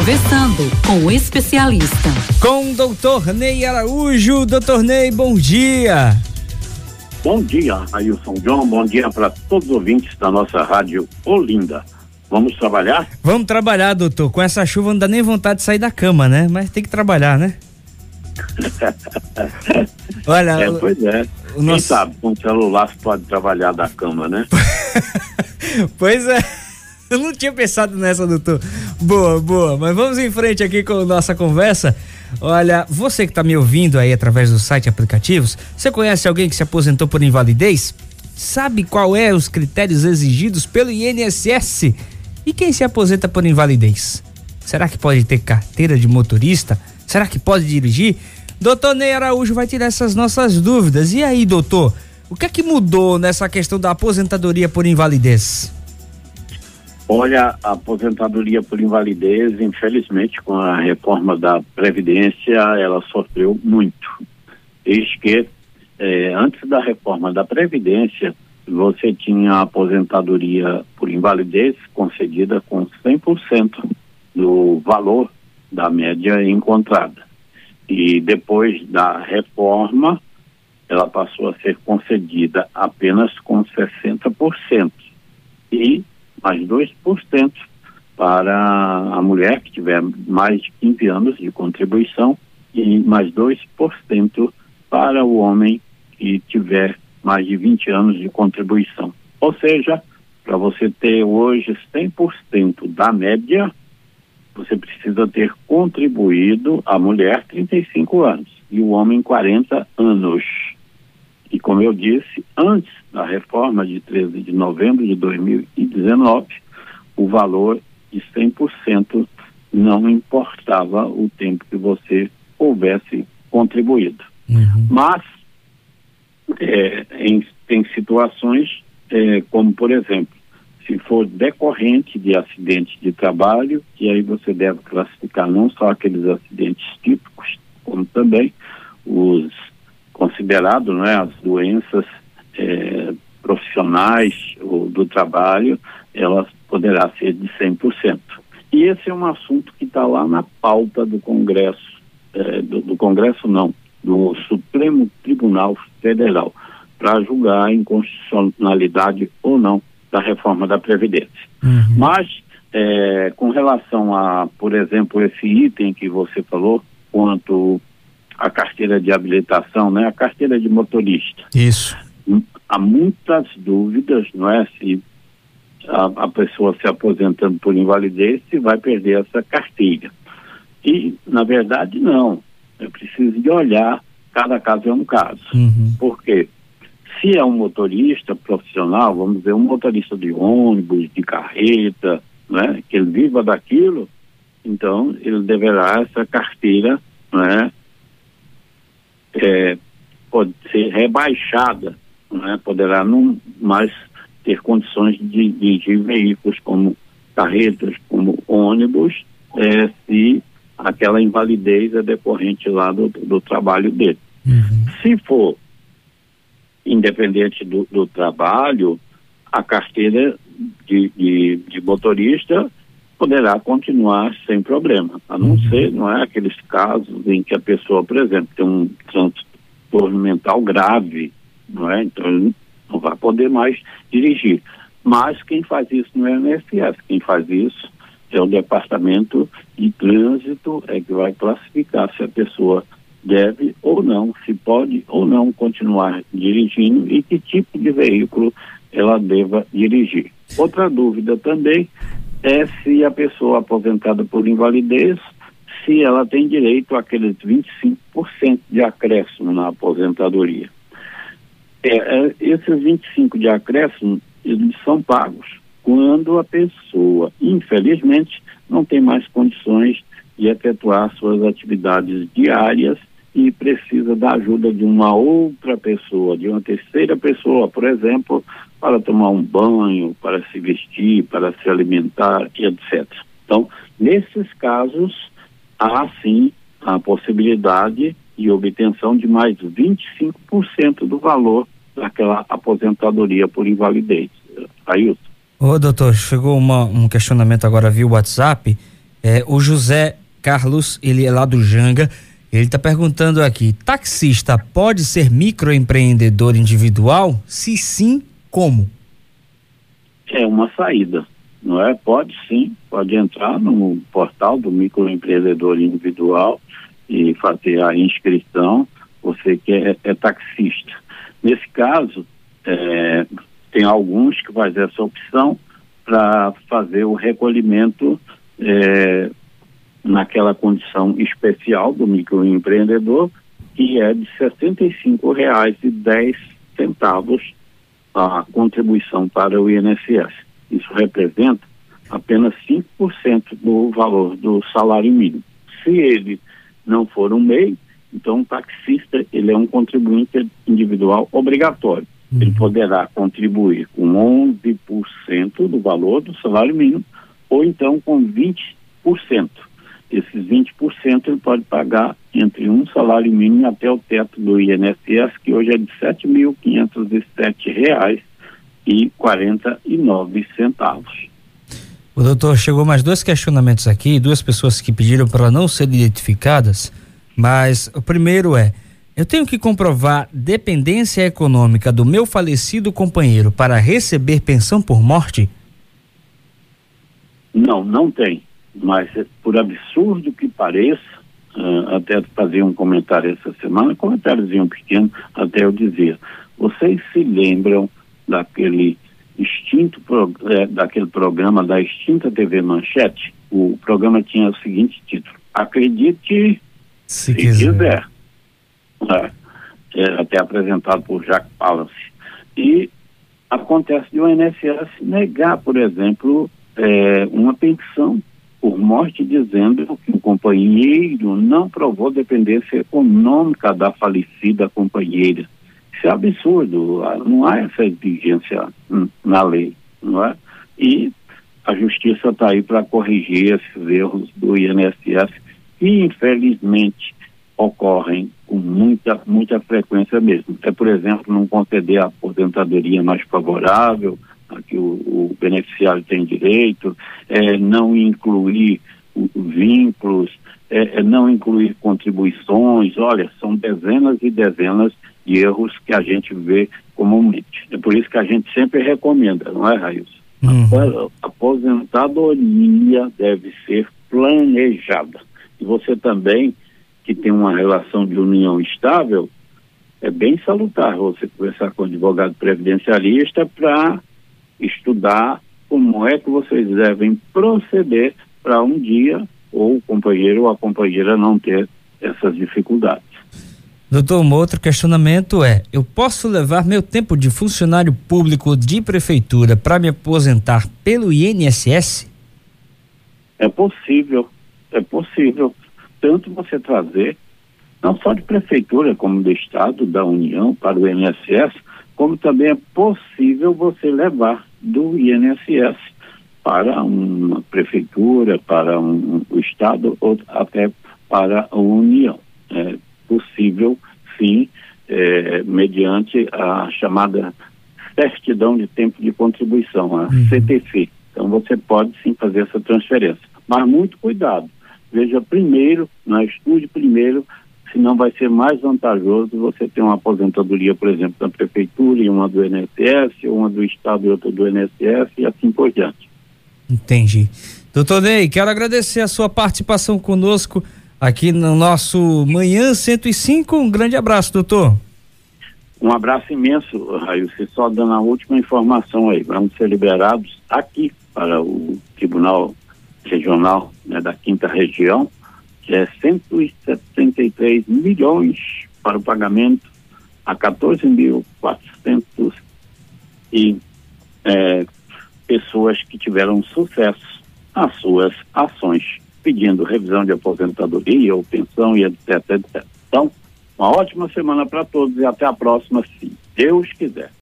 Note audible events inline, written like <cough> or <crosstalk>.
Conversando com o especialista. Com o doutor Ney Araújo. Doutor Ney, bom dia. Bom dia, Ailson John. Bom dia para todos os ouvintes da nossa rádio Olinda. Vamos trabalhar? Vamos trabalhar, doutor. Com essa chuva não dá nem vontade de sair da cama, né? Mas tem que trabalhar, né? <laughs> Olha, é, pois é. O Quem nosso... sabe, com o celular você pode trabalhar da cama, né? <laughs> pois é. Eu não tinha pensado nessa, doutor. Boa, boa. Mas vamos em frente aqui com a nossa conversa. Olha, você que está me ouvindo aí através do site aplicativos, você conhece alguém que se aposentou por invalidez? Sabe qual é os critérios exigidos pelo INSS? E quem se aposenta por invalidez? Será que pode ter carteira de motorista? Será que pode dirigir? Doutor Ney Araújo vai tirar essas nossas dúvidas. E aí, doutor, o que é que mudou nessa questão da aposentadoria por invalidez? Olha, a aposentadoria por invalidez, infelizmente, com a reforma da Previdência, ela sofreu muito. Desde que, eh, antes da reforma da Previdência, você tinha a aposentadoria por invalidez concedida com 100% do valor da média encontrada. E depois da reforma, ela passou a ser concedida apenas com 60%. E mais 2% para a mulher que tiver mais de 15 anos de contribuição e mais 2% para o homem que tiver mais de 20 anos de contribuição. Ou seja, para você ter hoje 100% da média, você precisa ter contribuído a mulher 35 anos e o homem 40 anos. E como eu disse, antes da reforma de 13 de novembro de 2019, o valor de 100% não importava o tempo que você houvesse contribuído. Uhum. Mas é, em, tem situações é, como, por exemplo, se for decorrente de acidente de trabalho, e aí você deve classificar não só aqueles acidentes típicos, como também os considerado né, as doenças é, profissionais ou do trabalho, elas poderá ser de 100%. E esse é um assunto que está lá na pauta do Congresso, é, do, do, Congresso não, do Supremo Tribunal Federal, para julgar a inconstitucionalidade ou não da reforma da Previdência. Uhum. Mas, é, com relação a, por exemplo, esse item que você falou, quanto a carteira de habilitação, né? A carteira de motorista. Isso. Há muitas dúvidas, não é? Se a, a pessoa se aposentando por invalidez, se vai perder essa carteira. E, na verdade, não. É preciso de olhar, cada caso é um caso. Uhum. Por quê? Se é um motorista profissional, vamos dizer, um motorista de ônibus, de carreta, né, que ele viva daquilo, então ele deverá essa carteira né, é, pode ser rebaixada, né? poderá não mais ter condições de dirigir veículos como carretas, como ônibus, é, se aquela invalidez é decorrente lá do, do trabalho dele. Uhum. Se for independente do, do trabalho, a carteira de, de, de, motorista poderá continuar sem problema, a não uhum. ser, não é, aqueles casos em que a pessoa, por exemplo, tem um transtorno mental grave, não é? Então ele não vai poder mais dirigir. Mas quem faz isso não é o INSS, quem faz isso é o Departamento de Trânsito, é que vai classificar se a pessoa deve ou não, se pode ou não continuar dirigindo e que tipo de veículo ela deva dirigir. Outra dúvida também é se a pessoa aposentada por invalidez, se ela tem direito àqueles 25% de acréscimo na aposentadoria. É, é, esses 25% de acréscimo, eles são pagos quando a pessoa, infelizmente, não tem mais condições de efetuar suas atividades diárias e precisa da ajuda de uma outra pessoa, de uma terceira pessoa, por exemplo, para tomar um banho, para se vestir, para se alimentar etc. Então, nesses casos, há sim a possibilidade de obtenção de mais 25% do valor daquela aposentadoria por invalidez. Ailton. Ô, doutor, chegou uma, um questionamento agora via WhatsApp É, o José Carlos, ele é lá do Janga, ele está perguntando aqui: taxista pode ser microempreendedor individual? Se sim, como? É uma saída, não é? Pode sim, pode entrar no portal do microempreendedor individual e fazer a inscrição. Você que é, é taxista. Nesse caso, é, tem alguns que fazem essa opção para fazer o recolhimento é, naquela condição especial do microempreendedor, que é de R$ 65,10 a contribuição para o INSS. Isso representa apenas 5% do valor do salário mínimo. Se ele não for um MEI, então o taxista ele é um contribuinte individual obrigatório. Uhum. Ele poderá contribuir com 11% do valor do salário mínimo ou então com 20%. Esses 20% ele pode pagar entre um salário mínimo até o teto do INSS, que hoje é de R$ 7.507,49. O doutor, chegou mais dois questionamentos aqui, duas pessoas que pediram para não serem identificadas, mas o primeiro é: eu tenho que comprovar dependência econômica do meu falecido companheiro para receber pensão por morte? Não, não tem mas por absurdo que pareça, uh, até fazer um comentário essa semana, um comentáriozinho pequeno, até eu dizer, vocês se lembram daquele extinto, é, daquele programa da extinta TV Manchete? O programa tinha o seguinte título, acredite se, se quiser. quiser. É, é, até apresentado por Jacques Palace. E acontece de o INSS negar, por exemplo, é, uma pensão por morte dizendo que o companheiro não provou dependência econômica da falecida companheira. Isso é absurdo, não há essa exigência na lei, não é? E a justiça está aí para corrigir esses erros do INSS que infelizmente ocorrem com muita, muita frequência mesmo. É, por exemplo, não conceder a aposentadoria mais favorável, a que o, o beneficiário tem direito, é, não incluir vínculos, é, é, não incluir contribuições. Olha, são dezenas e dezenas de erros que a gente vê comumente. É por isso que a gente sempre recomenda, não é, Raíssa? Uhum. A aposentadoria deve ser planejada. E você também, que tem uma relação de união estável, é bem salutar você conversar com o advogado previdencialista para estudar como é que vocês devem proceder para um dia ou o companheiro ou a companheira não ter essas dificuldades. Doutor, um outro questionamento é: eu posso levar meu tempo de funcionário público de prefeitura para me aposentar pelo INSS? É possível, é possível. Tanto você trazer, não só de prefeitura, como do Estado, da União, para o INSS, como também é possível você levar do INSS para uma prefeitura, para um, um estado ou até para a União. É possível, sim, é, mediante a chamada certidão de tempo de contribuição, a uhum. CTC. Então você pode sim fazer essa transferência. Mas muito cuidado. Veja primeiro, né, estude primeiro senão vai ser mais vantajoso você ter uma aposentadoria, por exemplo, da prefeitura e uma do INSS, uma do Estado e outra do INSS e assim por diante. Entendi. Doutor Ney, quero agradecer a sua participação conosco aqui no nosso Manhã 105. Um grande abraço, doutor. Um abraço imenso. Você só dando a última informação aí. Vamos ser liberados aqui para o Tribunal Regional né, da Quinta Região é, 173 milhões para o pagamento a 14.400 e é, pessoas que tiveram sucesso nas suas ações, pedindo revisão de aposentadoria ou pensão e etc, etc. Então, uma ótima semana para todos e até a próxima, se Deus quiser.